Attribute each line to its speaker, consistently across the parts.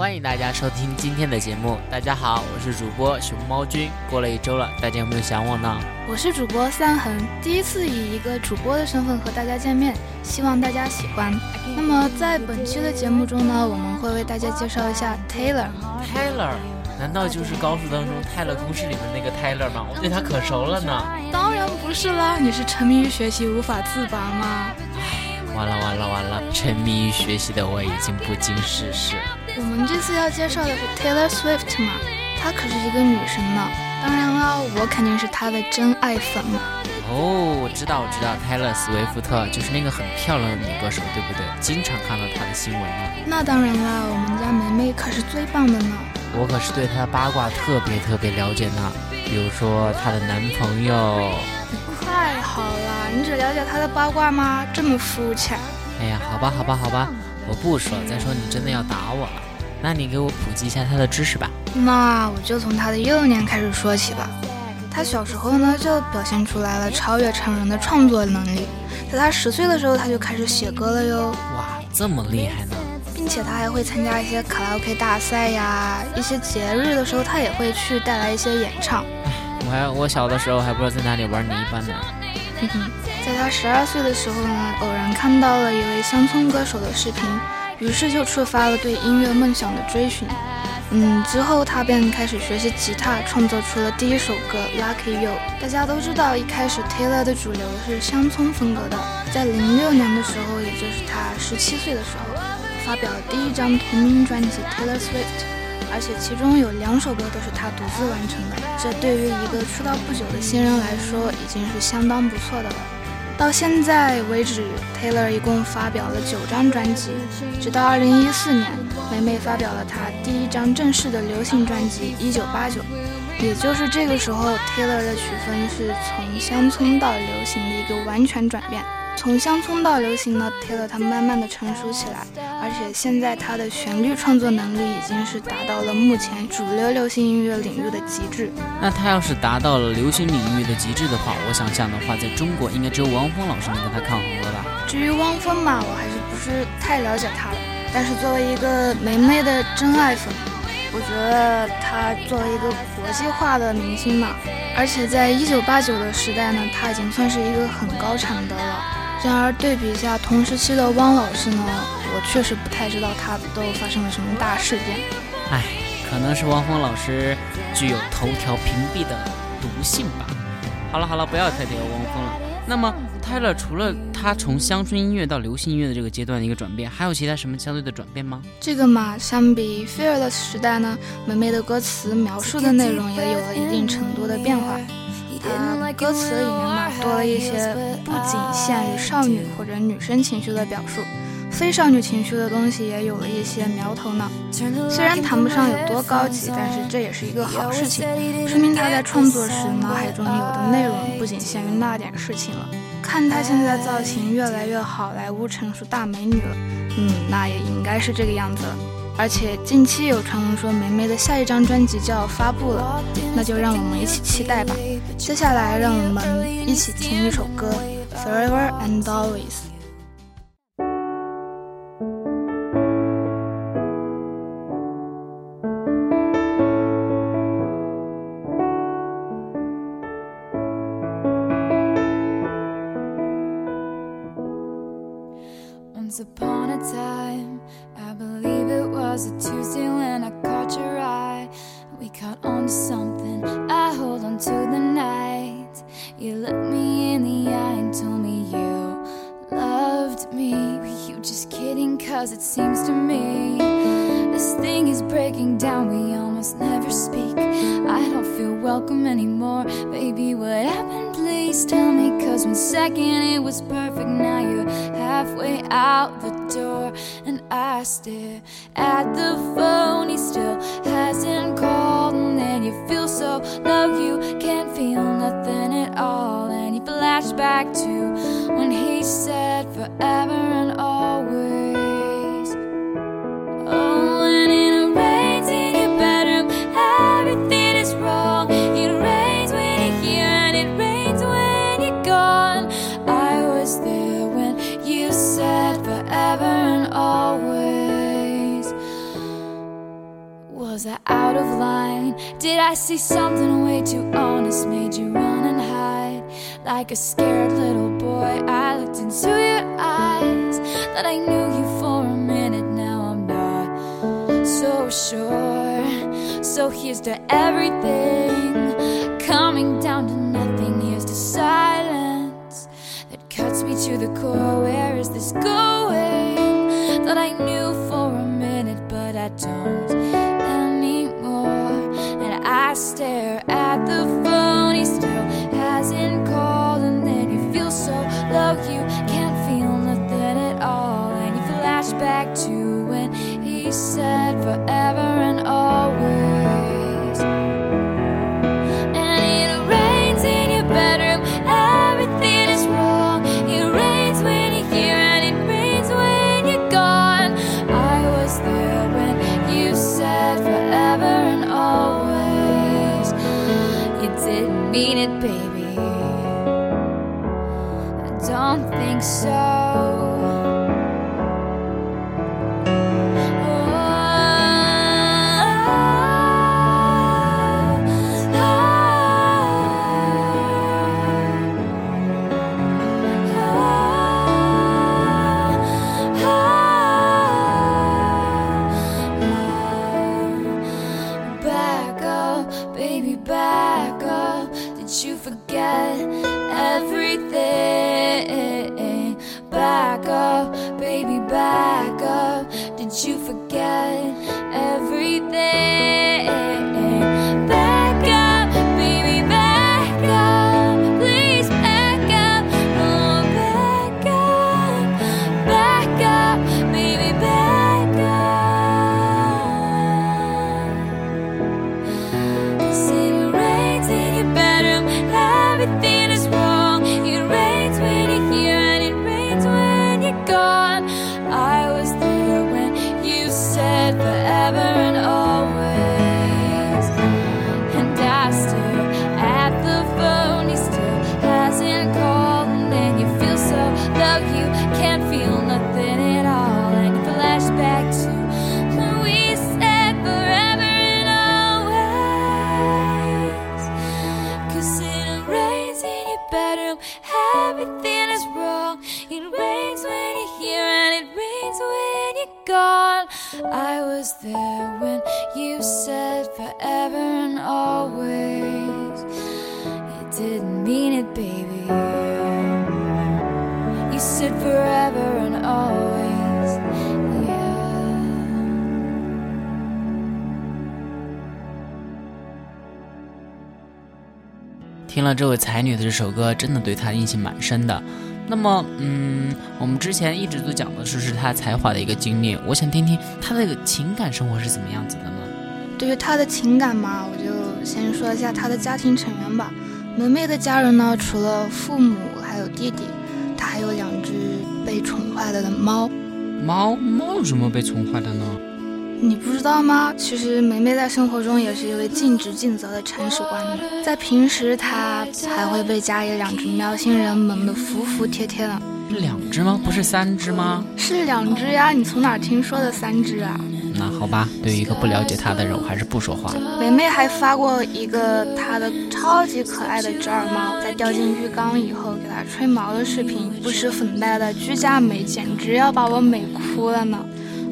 Speaker 1: 欢迎大家收听今天的节目。大家好，我是主播熊猫君。过了一周了，大家有没有想我呢？
Speaker 2: 我是主播三恒，第一次以一个主播的身份和大家见面，希望大家喜欢。那么在本期的节目中呢，我们会为大家介绍一下 Taylor。
Speaker 1: Taylor，难道就是高数当中泰勒公式里面那个 Taylor 吗？我对他可熟了呢。
Speaker 2: 当然不是啦，你是沉迷于学习无法自拔吗？
Speaker 1: 唉，完了完了完了，沉迷于学习的我已经不经世事。
Speaker 2: 我们这次要介绍的是 Taylor Swift 嘛，她可是一个女神呢。当然了，我肯定是她的真爱粉嘛。
Speaker 1: 哦，我知道，我知道，泰勒·斯威夫特就是那个很漂亮的女歌手，对不对？经常看到她的新闻呢。
Speaker 2: 那当然啦，我们家梅梅可是最棒的呢。
Speaker 1: 我可是对她的八卦特别特别了解呢，比如说她的男朋友。
Speaker 2: 你快好了，你只了解她的八卦吗？这么肤浅。
Speaker 1: 哎呀，好吧，好吧，好吧。我不说，再说你真的要打我了。那你给我普及一下他的知识吧。
Speaker 2: 那我就从他的幼年开始说起吧。他小时候呢，就表现出来了超越常人的创作能力。在他十岁的时候，他就开始写歌了哟。
Speaker 1: 哇，这么厉害呢！
Speaker 2: 并且他还会参加一些卡拉 OK 大赛呀，一些节日的时候，他也会去带来一些演唱。
Speaker 1: 哎，我还我小的时候还不知道在哪里玩泥巴呢。
Speaker 2: 哼哼。在他十二岁的时候呢，偶然看到了一位乡村歌手的视频，于是就触发了对音乐梦想的追寻。嗯，之后他便开始学习吉他，创作出了第一首歌《Lucky You》。大家都知道，一开始 Taylor 的主流是乡村风格的。在零六年的时候，也就是他十七岁的时候，发表了第一张同名专辑《Taylor Swift》，而且其中有两首歌都是他独自完成的。这对于一个出道不久的新人来说，已经是相当不错的了。到现在为止，Taylor 一共发表了九张专辑，直到二零一四年，霉霉发表了她第一张正式的流行专辑《一九八九》，也就是这个时候，Taylor 的曲风是从乡村到流行的一个完全转变。从乡村到流行呢，Taylor 他慢慢的成熟起来，而且现在他的旋律创作能力已经是达到了目前主流流行音乐领域的极致。
Speaker 1: 那他要是达到了流行领域的极致的话，我想象的话，在中国应该只有汪峰老师能跟他抗衡了吧？
Speaker 2: 至于汪峰嘛，我还是不是太了解他了。但是作为一个梅梅的真爱粉，我觉得他作为一个国际化的明星嘛，而且在一九八九的时代呢，他已经算是一个很高产的了。然而对比一下同时期的汪老师呢，我确实不太知道他都发生了什么大事件。
Speaker 1: 唉，可能是汪峰老师具有头条屏蔽的毒性吧。好了好了，不要再提汪峰了。那么泰勒除了他从乡村音乐到流行音乐的这个阶段的一个转变，还有其他什么相对的转变吗？
Speaker 2: 这个嘛，相比 Fearless 时代呢，梅梅的歌词描述的内容也有了一定程度的变化。它歌词里面嘛多了一些不仅限于少女或者女生情绪的表述，非少女情绪的东西也有了一些苗头呢。虽然谈不上有多高级，但是这也是一个好事情，说明他在创作时脑海中有的内容不仅限于那点事情了。看他现在造型越来越好莱坞成熟大美女了，嗯，那也应该是这个样子了。而且近期有传闻说梅梅的下一张专辑就要发布了，那就让我们一起期待吧。接下来让我们一起听一首歌《Forever and Always》。In the eye and told me you loved me. Were you just kidding? Cause it seems to me this thing is breaking down. We almost never speak. I don't feel welcome anymore. Baby, what happened? Please tell me. Cause one second it was perfect, now you're halfway out the door. And I stare at the phone, he still hasn't called. And then
Speaker 3: you feel so low you can't feel nothing at all. And flash back to when he said forever and always. Oh, and it rains in your bedroom, everything is wrong. It rains when you're here and it rains when you're gone. I was there when you said forever and always. Was I out of line? Did I see something way too honest? Made you run like a scared little boy. I looked into your eyes, that I knew you for a minute. Now I'm not so sure. So here's to everything coming down to nothing. Here's to silence that cuts me to the core. Where is this going? That I knew for a minute, but I don't mean it, baby. I don't think so. Didn't mean it, baby. You said forever and always. Yeah.
Speaker 1: 听了这位才女的这首歌，真的对她印象蛮深的。那么，嗯，我们之前一直都讲的是是她才华的一个经历，我想听听她的情感生活是怎么样子的呢？
Speaker 2: 对于她的情感嘛，我就先说一下她的家庭成员吧。梅梅的家人呢，除了父母还有弟弟，她还有两只被宠坏了的猫。
Speaker 1: 猫猫有什么被宠坏的呢？
Speaker 2: 你不知道吗？其实梅梅在生活中也是一位尽职尽责的铲屎官的。在平时，她还会被家里两只喵星人萌得服服帖帖的。
Speaker 1: 是两只吗？不是三只吗？
Speaker 2: 是两只呀，你从哪儿听说的三只啊？
Speaker 1: 那好吧，对于一个不了解她的人，我还是不说话。
Speaker 2: 梅梅还发过一个她的超级可爱的折耳猫在掉进浴缸以后给它吹毛的视频，不施粉黛的居家美简直要把我美哭了呢。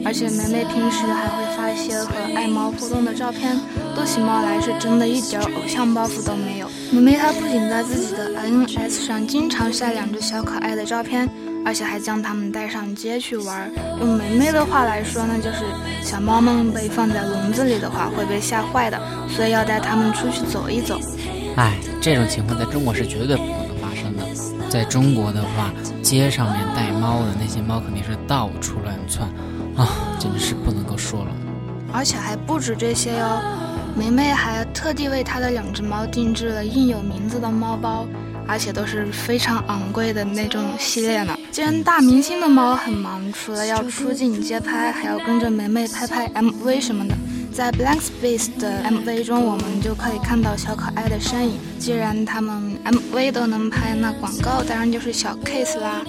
Speaker 2: 而且梅梅平时还会发一些和爱猫互动的照片，逗起猫来是真的一点偶像包袱都没有。梅梅她不仅在自己的 INS 上经常晒两只小可爱的照片，而且还将它们带上街去玩。用梅梅的话来说呢，就是小猫们被放在笼子里的话会被吓坏的，所以要带它们出去走一走。
Speaker 1: 哎，这种情况在中国是绝对不可能发生的。在中国的话，街上面带猫的那些猫肯定是到处乱窜，啊，简直是不能够说了。
Speaker 2: 而且还不止这些哟。梅梅还特地为她的两只猫定制了印有名字的猫包，而且都是非常昂贵的那种系列呢。既然大明星的猫很忙，除了要出镜街拍，还要跟着梅梅拍拍 MV 什么的。在 Blank Space 的 MV 中，我们就可以看到小可爱的身影。既然他们 MV 都能拍，那广告当然就是小 case 啦。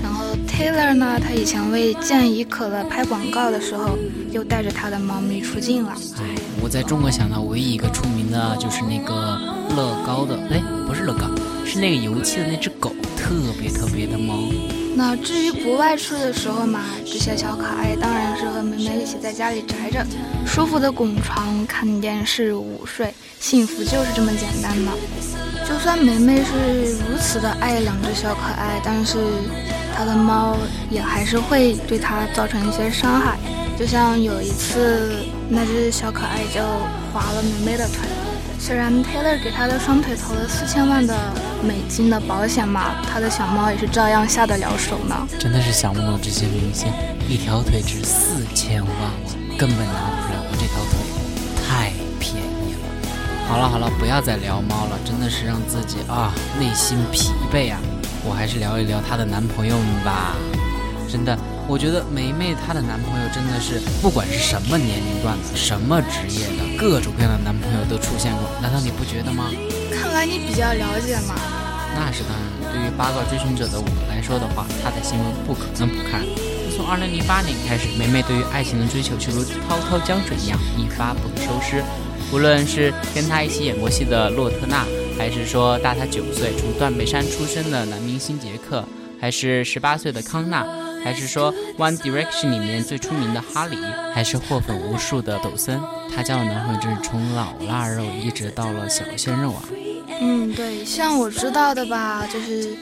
Speaker 2: 然后 Taylor 呢，他以前为健怡可乐拍广告的时候，又带着他的猫咪出镜了。
Speaker 1: 哎，我在中国想到唯一一个出名的就是那个乐高的，哎，不是乐高，是那个油漆的那只狗，特别特别的萌。
Speaker 2: 那至于不外出的时候嘛，这些小可爱当然是和妹妹一起在家里宅着，舒服的滚床、看电视、午睡，幸福就是这么简单的。就算梅梅是如此的爱两只小可爱，但是她的猫也还是会对她造成一些伤害。就像有一次，那只小可爱就划了梅梅的腿。虽然 Taylor 给他的双腿投了四千万的美金的保险嘛，他的小猫也是照样下得了手呢。
Speaker 1: 真的是想不通这些明星，一条腿值四千万，根本拿不了这条腿，太便宜了。好了好了，不要再聊猫了，真的是让自己啊内心疲惫啊。我还是聊一聊她的男朋友们吧，真的。我觉得梅梅她的男朋友真的是，不管是什么年龄段的、什么职业的，各种各样的男朋友都出现过，难道你不觉得吗？
Speaker 2: 看来你比较了解嘛。
Speaker 1: 那是当然，对于八卦追寻者的我来说的话，他的新闻不可能不看。从二零零八年开始，梅梅对于爱情的追求就如滔滔江水一样，一发不可收拾。无论是跟她一起演过戏的洛特纳，还是说大她九岁从断背山出生的男明星杰克，还是十八岁的康纳。还是说 One Direction 里面最出名的哈里，还是获粉无数的抖森，她交的男朋友真是从老腊肉一直到了小鲜肉啊。
Speaker 2: 嗯，对，像我知道的吧，就是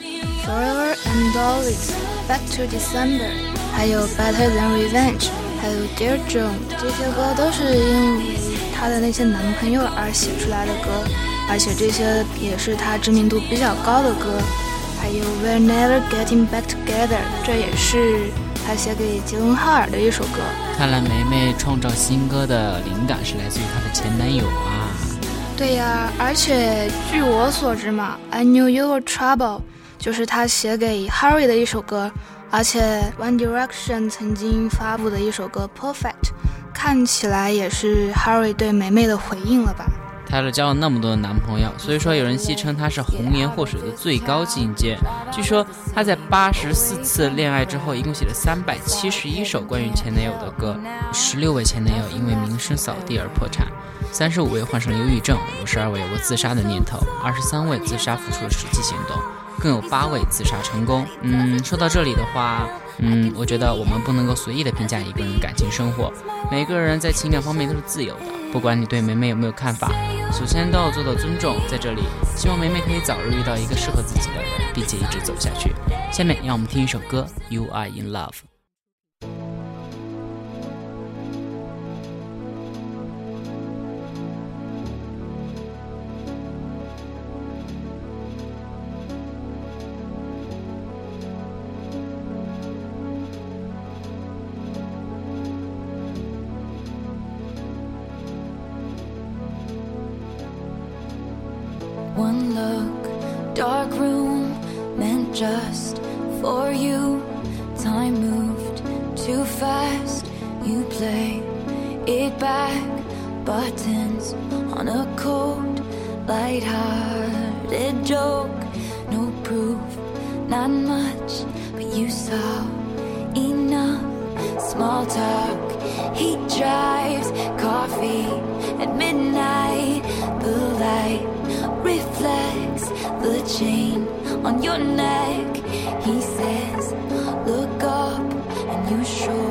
Speaker 2: Forever and Always、Back to December，还有 Better Than Revenge，还有 Dear John，这些歌都是因为她的那些男朋友而写出来的歌，而且这些也是她知名度比较高的歌。还有 We're Never Getting Back Together，这也是他写给杰伦哈尔的一首歌。
Speaker 1: 看来梅梅创造新歌的灵感是来自于她的前男友啊。
Speaker 2: 对呀，而且据我所知嘛，I Knew You Were Trouble 就是他写给 Harry 的一首歌，而且 One Direction 曾经发布的一首歌 Perfect，看起来也是 Harry 对梅梅的回应了吧。
Speaker 1: 她交了那么多的男朋友，所以说有人戏称他是红颜祸水的最高境界。据说他在八十四次恋爱之后，一共写了三百七十一首关于前男友的歌。十六位前男友因为名声扫地而破产，三十五位患上了忧郁症，五十二位有过自杀的念头，二十三位自杀付出了实际行动，更有八位自杀成功。嗯，说到这里的话，嗯，我觉得我们不能够随意的评价一个人感情生活，每个人在情感方面都是自由的。不管你对梅梅有没有看法，首先都要做到尊重。在这里，希望梅梅可以早日遇到一个适合自己的人，并且一直走下去。下面让我们听一首歌《You Are in Love》。
Speaker 3: Look, dark room, meant just for you. Time moved too fast, you play it back. Buttons on a cold, light-hearted joke. No proof, not much, but you saw enough. Small talk, he drives coffee at midnight. The light reflects the chain on your neck. He says, Look up, and your shoulders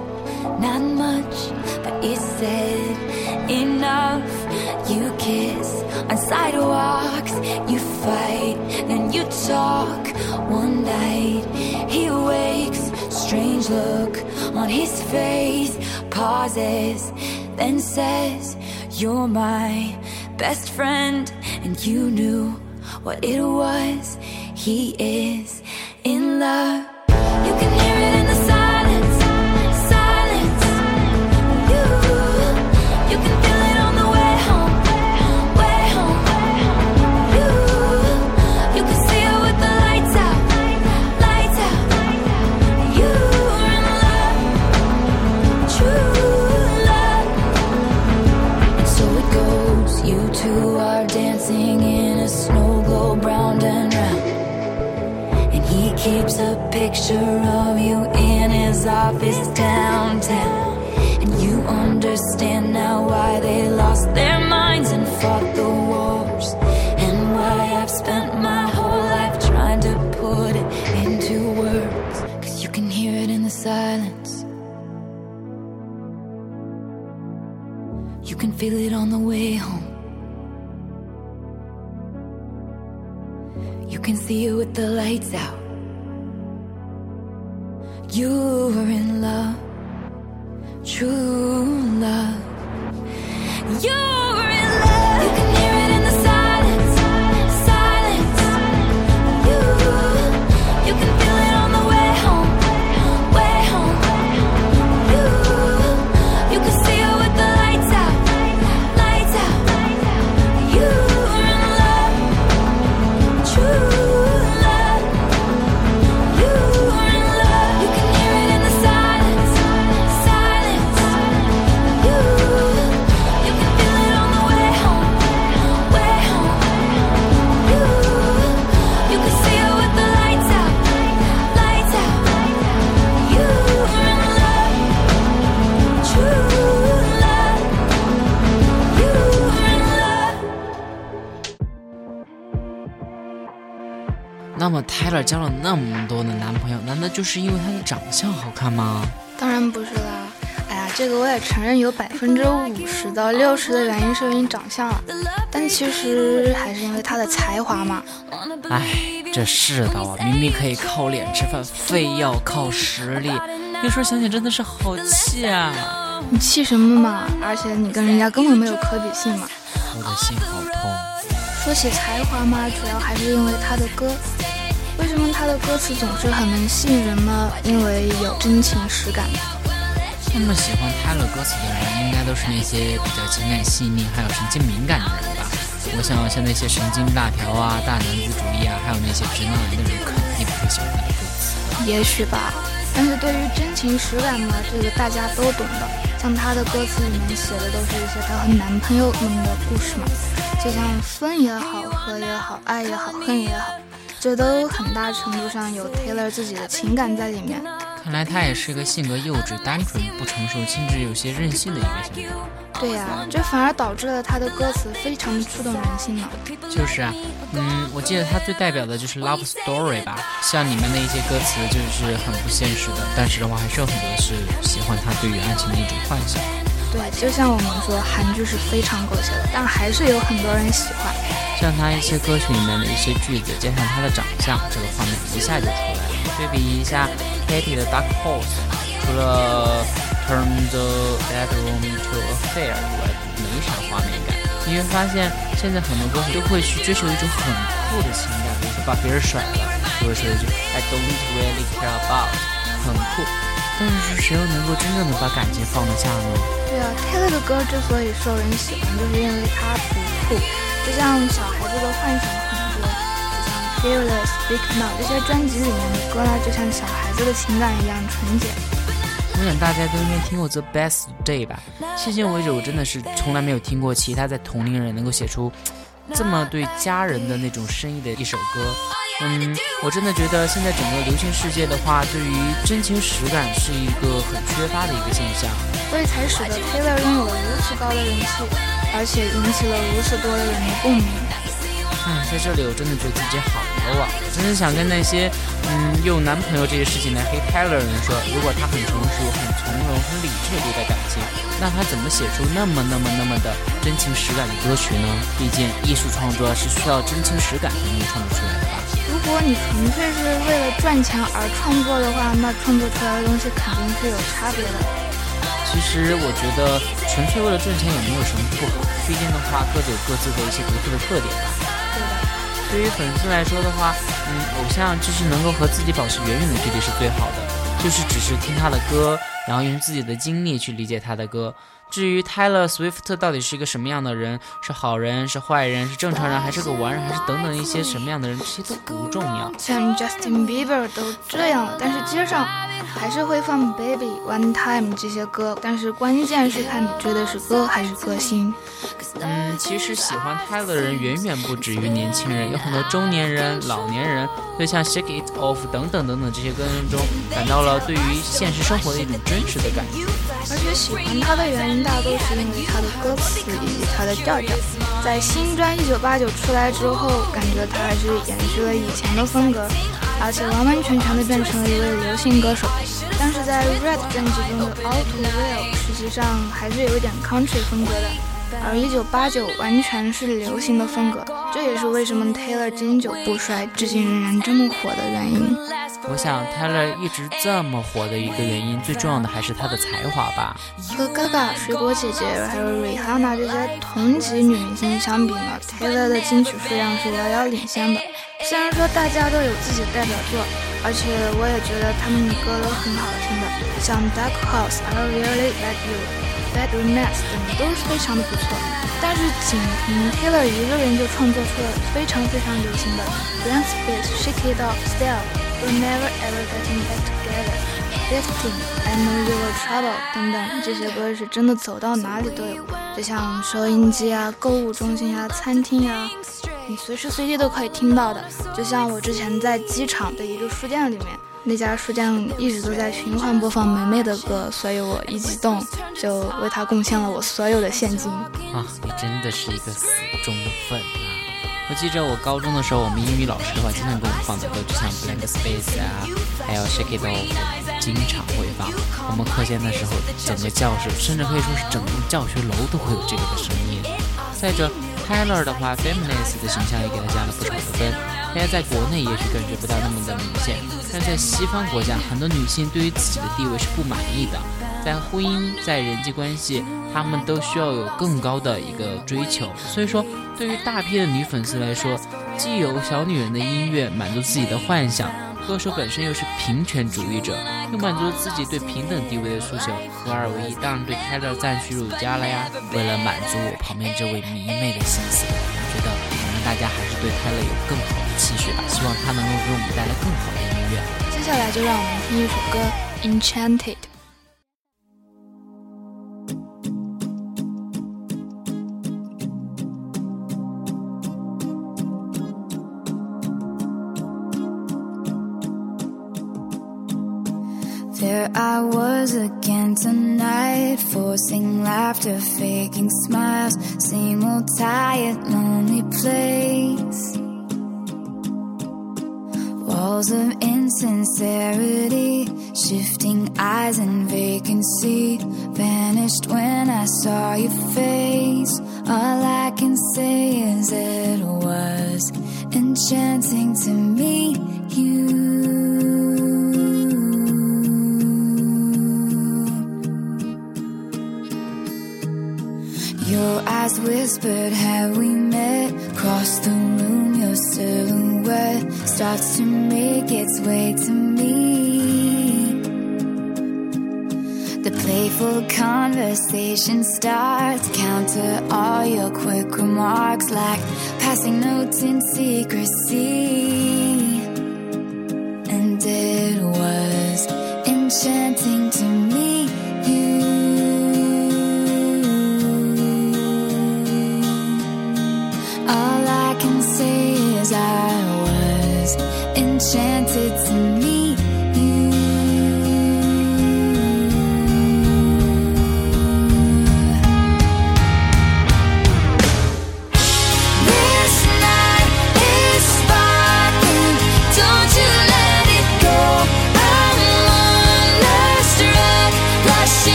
Speaker 3: not much, but it's said enough. You kiss on sidewalks, you fight, then you talk. One night he wakes, strange look on his face, pauses, then says, You're my best friend, and you knew what it was. He is in love. You can hear it picture of you in his office downtown. And you understand now why they lost their minds and fought the wars. And why I've spent my whole life trying to put it into words. Cause you can hear it in the silence. You can feel it on the way home. You can see it with the lights out.
Speaker 1: 交了那么多的男朋友，难道就是因为他的长相好看吗？
Speaker 2: 当然不是啦。哎呀，这个我也承认有百分之五十到六十的原因是因为长相了，但其实还是因为他的才华嘛。
Speaker 1: 哎，这世道啊，明明可以靠脸吃饭，非要靠实力。有时候想想真的是好气啊！
Speaker 2: 你气什么嘛？而且你跟人家根本没有可比性嘛。
Speaker 1: 我的心好痛。
Speaker 2: 说起才华嘛，主要还是因为他的歌。为什么他的歌词总是很能吸引人呢？因为有真情实感。
Speaker 1: 那么喜欢 Taylor 歌词的人，应该都是那些比较情感细腻，还有神经敏感的人吧？我想像那些神经大条啊、大男子主义啊，还有那些直男癌的人，肯定不会喜欢他的歌词。
Speaker 2: 也许吧，但是对于真情实感嘛，这个大家都懂的。像他的歌词里面写的都是一些他和男朋友们的故事嘛，就像分也好，合也好，爱也好，恨也好，这都很大程度上有 Taylor 自己的情感在里面。
Speaker 1: 看来他也是个性格幼稚、单纯、不成熟、甚至有些任性的一个小孩。
Speaker 2: 对呀、这反而导致了他的歌词非常的触动人心呢。
Speaker 1: 就是啊，嗯，我记得他最代表的就是《Love Story》吧，像里面的一些歌词就是很不现实的，但是的话还是有很多是喜欢他对于爱情的一种幻想。
Speaker 2: 对，就像我们说，韩剧是非常狗血的，但还是有很多人喜欢。
Speaker 1: 像他一些歌曲里面的一些句子，加上他的长相，这个画面一下就出来了。对比一下 Katy 的《Dark Horse》，除了 Turn the Bedroom into a Fair 以外，没啥画面感。你会发现，现在很多歌手都会去追求一种很酷的情感，比如说把别人甩了，就会说一句 I don't really care about，很酷。但是谁又能够真正的把感情放得下呢？
Speaker 2: 对啊，Taylor 的歌之所以受人喜欢，就是因为他不酷，就像小孩子的幻想很多，就像 Fearless、Big Now 这些专辑里面的歌呢，就像小孩子的情感一样纯洁。
Speaker 1: 我想大家都应该听过《The Best Day》吧？迄今为止，我真的是从来没有听过其他在同龄人能够写出这么对家人的那种深意的一首歌。嗯，我真的觉得现在整个流行世界的话，对于真情实感是一个很缺乏的一个现象，
Speaker 2: 所以才使得 Taylor 拥有了如此高的人气，而且引起了如此多的人的共鸣。
Speaker 1: 哎，在这里我真的觉得自己好 low 啊！我真的想跟那些嗯用男朋友这些事情来黑 Taylor 人说，如果他很成熟、很从容、很理智对待感情，那他怎么写出那么那么那么的真情实感的歌曲呢？毕竟艺术创作是需要真情实感才能创作出来的吧。
Speaker 2: 如果你纯粹是为了赚钱而创作的话，那创作出来的东西肯定是有差别的。
Speaker 1: 其实我觉得纯粹为了赚钱也没有什么不好，毕竟的话各自有各自的一些独特的特点吧。对于粉丝来说的话，嗯，偶像就是能够和自己保持远远的距离是最好的，就是只是听他的歌，然后用自己的经历去理解他的歌。至于 Taylor Swift 到底是一个什么样的人，是好人，是坏人，是正常人，还是个完人，还是等等一些什么样的人，这些都不重要。
Speaker 2: 像 Justin Bieber 都这样了，但是街上还是会放 Baby One Time 这些歌。但是关键是看你追的是歌还是歌星。
Speaker 1: 嗯，其实喜欢 Taylor 的人远远不止于年轻人，有很多中年人、老年人，就像 Shake It Off 等等等等这些歌中，感到了对于现实生活的一种真实的感觉。
Speaker 2: 而且喜欢他的原因。大多是因为他的歌词以及他的调调。在新专《一九八九》出来之后，感觉他还是延续了以前的风格，而且完完全全的变成了一位流行歌手。但是在《Red》专辑中的《All Too Well》实际上还是有一点 country 风格的。而一九八九完全是流行的风格，这也是为什么 Taylor 经久不衰，至今仍然这么火的原因。
Speaker 1: 我想 Taylor 一直这么火的一个原因，最重要的还是她的才华吧。
Speaker 2: 和 Gaga、水果姐姐还有 Rihanna 这些同级女明星相比呢，Taylor 的金曲数量是遥遥领先的。虽然说大家都有自己的代表作，而且我也觉得他们的歌都很好听的，像 Dark Horse、I Really Like You。Bad Romance 等都是非常的不错，但是仅凭 Taylor 一个人就创作出了非常非常流行的 Blank Space、Shake It Off、Style、We're Never Ever Getting Back Together、Fifteen、I Know You Were Trouble 等等，这些歌是真的走到哪里都有，就像收音机啊、购物中心啊、餐厅啊，你随时随地都可以听到的。就像我之前在机场的一个书店里面。那家书店一直都在循环播放梅梅的歌，所以我一激动就为他贡献了我所有的现金。
Speaker 1: 啊，你真的是一个死忠粉！我记着我高中的时候，我们英语老师的话经常给我们放的歌，就像 Blank Space 啊，还有 Shake It Off，经常会放。我们课间的时候，整个教室，甚至可以说是整栋教学楼都会有这个的声音。再者，Taylor 的话，Feminist 的形象也给他加了不少的分。大家在国内也许感觉不到那么的明显，但在西方国家，很多女性对于自己的地位是不满意的，在婚姻、在人际关系，他们都需要有更高的一个追求。所以说，对于大批的女粉丝来说，既有小女人的音乐满足自己的幻想，歌手本身又是平权主义者，又满足自己对平等地位的诉求，合二为一，当然对 Taylor 赞许有加了呀。为了满足我旁边这位迷妹的心思，我觉得我们大家还是对 Taylor 有更好的。期许吧，希望他能够给我们带来更好的音乐。
Speaker 2: 接下来就让我们听一首歌《Enchanted》。
Speaker 3: I was again tonight, forcing laughter, faking smiles, same old tired, lonely place walls of insincerity, shifting eyes and vacancy. Vanished when I saw your face. All I can say is it was enchanting to meet you. Whispered, Have we met? Across the room, your silhouette starts to make its way to me. The playful conversation starts, counter all your quick remarks like passing notes in secrecy. And it was enchanting to me.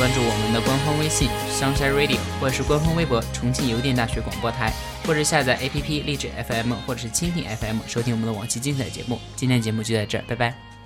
Speaker 1: 关注我们的官方微信 sunshine radio 或者是官方微博重庆邮电大学广播台或者下载 app 励志 fm 或者是蜻蜓 fm 收听我们的往期精彩节目。今天的节目就在这儿拜拜。